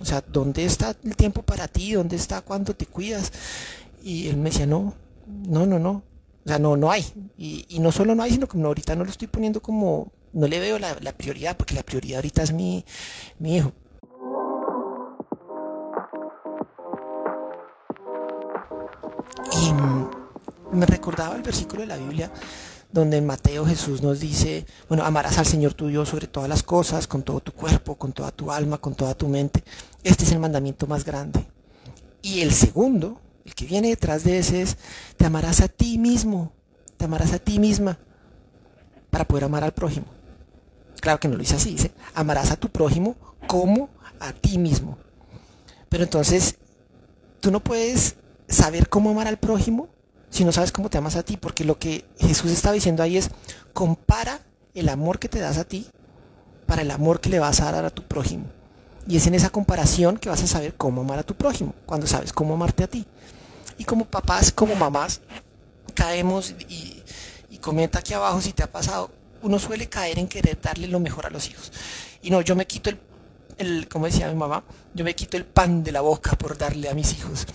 O sea, ¿dónde está el tiempo para ti? ¿Dónde está cuando te cuidas? Y él me decía, no, no, no, no. O sea, no, no hay. Y, no solo no hay, sino que no, ahorita no lo estoy poniendo como, no le veo la, prioridad, porque la prioridad ahorita es mi, mi hijo. Y me recordaba el versículo de la Biblia donde en Mateo Jesús nos dice, bueno, amarás al Señor tu Dios sobre todas las cosas, con todo tu cuerpo, con toda tu alma, con toda tu mente. Este es el mandamiento más grande. Y el segundo, el que viene detrás de ese es, te amarás a ti mismo, te amarás a ti misma para poder amar al prójimo. Claro que no lo dice así, dice, amarás a tu prójimo como a ti mismo. Pero entonces, tú no puedes saber cómo amar al prójimo si no sabes cómo te amas a ti, porque lo que Jesús está diciendo ahí es, compara el amor que te das a ti para el amor que le vas a dar a tu prójimo. Y es en esa comparación que vas a saber cómo amar a tu prójimo, cuando sabes cómo amarte a ti. Y como papás, como mamás, caemos y, comenta aquí abajo si te ha pasado, uno suele caer en querer darle lo mejor a los hijos. Y no, yo me quito el, el como decía mi mamá, yo me quito el pan de la boca por darle a mis hijos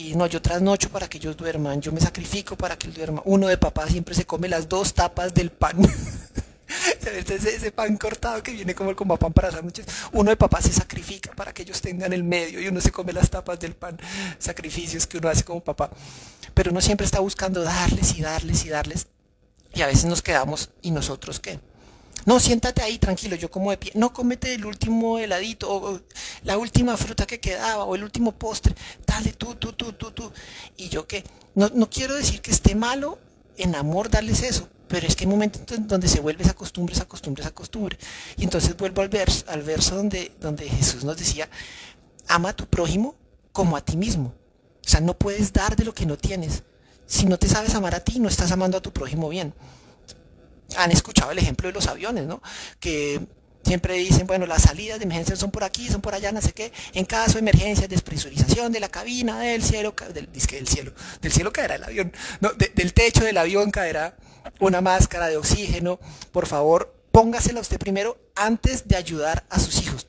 y no, yo trasnocho para que ellos duerman, yo me sacrifico para que él duerma. Uno de papá siempre se come las dos tapas del pan. ese, ese, pan cortado que viene como el como pan para sándwiches. Uno de papá se sacrifica para que ellos tengan el medio y uno se come las tapas del pan. Sacrificios que uno hace como papá. Pero uno siempre está buscando darles y darles y darles. Y a veces nos quedamos, ¿y nosotros qué? No, siéntate ahí tranquilo, yo como de pie. No comete el último heladito o, la última fruta que quedaba o el último postre. Dale tú, tú, tú, tú, tú. Y yo que no, no quiero decir que esté malo en amor darles eso, pero es que hay momentos donde se vuelve esa costumbre, esa costumbre, esa costumbre. Y entonces vuelvo al verso, al verso donde, donde Jesús nos decía, ama a tu prójimo como a ti mismo. O sea, no puedes dar de lo que no tienes. Si no te sabes amar a ti, no estás amando a tu prójimo bien han escuchado el ejemplo de los aviones, ¿no? Que siempre dicen, bueno, las salidas de emergencia son por aquí, son por allá, no sé qué. En caso de emergencia, despresurización de la cabina, del cielo, del, del cielo, del cielo caerá el avión, del techo del avión caerá una máscara de oxígeno. Por favor, póngasela usted primero antes de ayudar a sus hijos.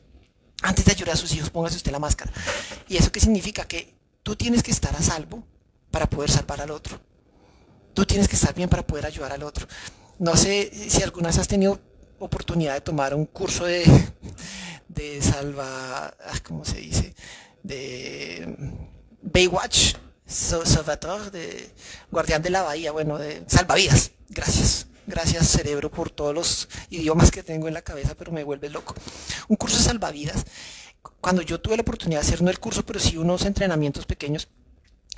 Antes de ayudar a sus hijos, póngase usted la máscara. ¿Y eso qué significa? Que tú tienes que estar a salvo para poder salvar al otro. Tú tienes que estar bien para poder ayudar al otro. No sé si alguna vez has tenido oportunidad de tomar un curso de, de salva, ah, ¿cómo se dice? De Baywatch, Salvador, de Guardián de la Bahía, bueno, de salvavidas. Gracias. Gracias cerebro por todos los idiomas que tengo en la cabeza, pero me vuelve loco. Un curso de salvavidas. Cuando yo tuve la oportunidad de hacer no el curso, pero sí unos entrenamientos pequeños,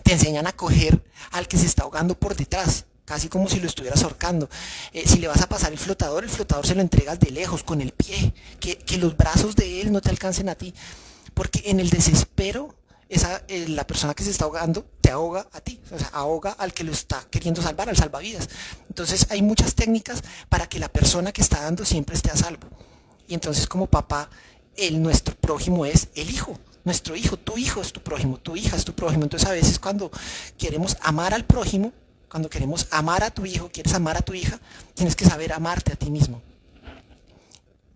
te enseñan a coger al que se está ahogando por detrás casi como si lo estuvieras ahorcando. Eh, si le vas a pasar el flotador, el flotador se lo entregas de lejos, con el pie, que, los brazos de él no te alcancen a ti, porque en el desespero, esa, eh, la persona que se está ahogando te ahoga a ti, o sea, ahoga al que lo está queriendo salvar, al salvavidas. Entonces hay muchas técnicas para que la persona que está dando siempre esté a salvo. Y entonces como papá, el, nuestro prójimo es el hijo nuestro hijo, tu hijo es tu prójimo, tu hija es tu prójimo. Entonces a veces cuando queremos amar al prójimo, cuando queremos amar a tu hijo, quieres amar a tu hija, tienes que saber amarte a ti mismo.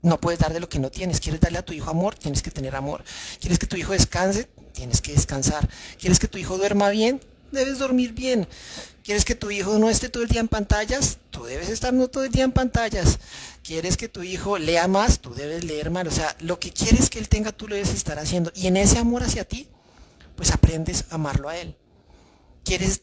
No puedes dar de lo que no tienes. Quieres darle a tu hijo amor, tienes que tener amor. Quieres que tu hijo descanse, tienes que descansar. Quieres que tu hijo duerma bien, debes dormir bien. ¿Quieres que tu hijo no esté todo el día en pantallas? Tú debes estar no todo el día en pantallas. ¿Quieres que tu hijo lea más? Tú debes leer más. O sea, lo que quieres que él tenga, tú lo debes estar haciendo. Y en ese amor hacia ti, pues aprendes a amarlo a él. ¿Quieres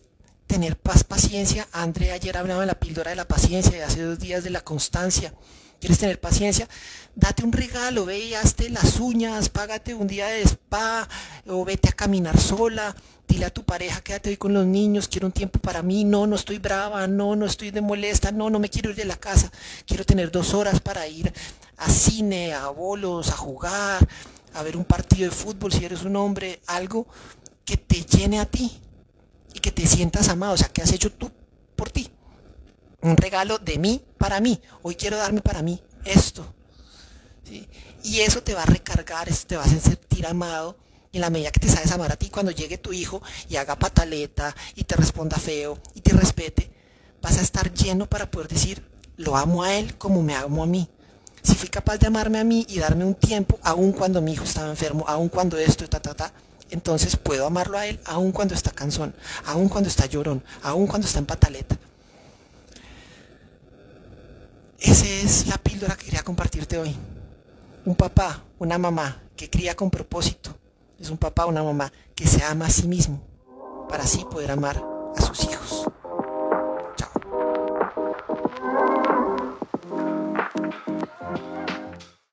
tener paz, paciencia. André ayer hablaba de la píldora de la paciencia y hace dos días de la constancia. ¿Quieres tener paciencia? Date un regalo, ve y hazte las uñas, págate un día de spa o vete a caminar sola. Dile a tu pareja, quédate hoy con los niños, quiero un tiempo para mí, no, no estoy brava, no, no estoy de molesta, no, no me quiero ir de la casa, quiero tener dos horas para ir a cine, a bolos, a jugar, a ver un partido de fútbol si eres un hombre, algo que te llene a ti, que te sientas amado, o sea, que has hecho tú por ti. Un regalo de mí para mí. Hoy quiero darme para mí esto. Y eso te va a recargar, eso te va a sentir amado. Y en la medida que te sabes amar a ti, cuando llegue tu hijo y haga pataleta y te responda feo y te respete, vas a estar lleno para poder decir, lo amo a él como me amo a mí. si fui capaz de amarme a mí y darme un tiempo, aun cuando mi hijo estaba enfermo, aun cuando esto, ta, ta, ta, entonces puedo amarlo a él aun cuando está cansón, aun cuando está llorón, aun cuando está en pataleta. Esa es la píldora que quería compartirte hoy. Un papá, una mamá que cría con propósito. Es un papá, una mamá que se ama a sí mismo para así poder amar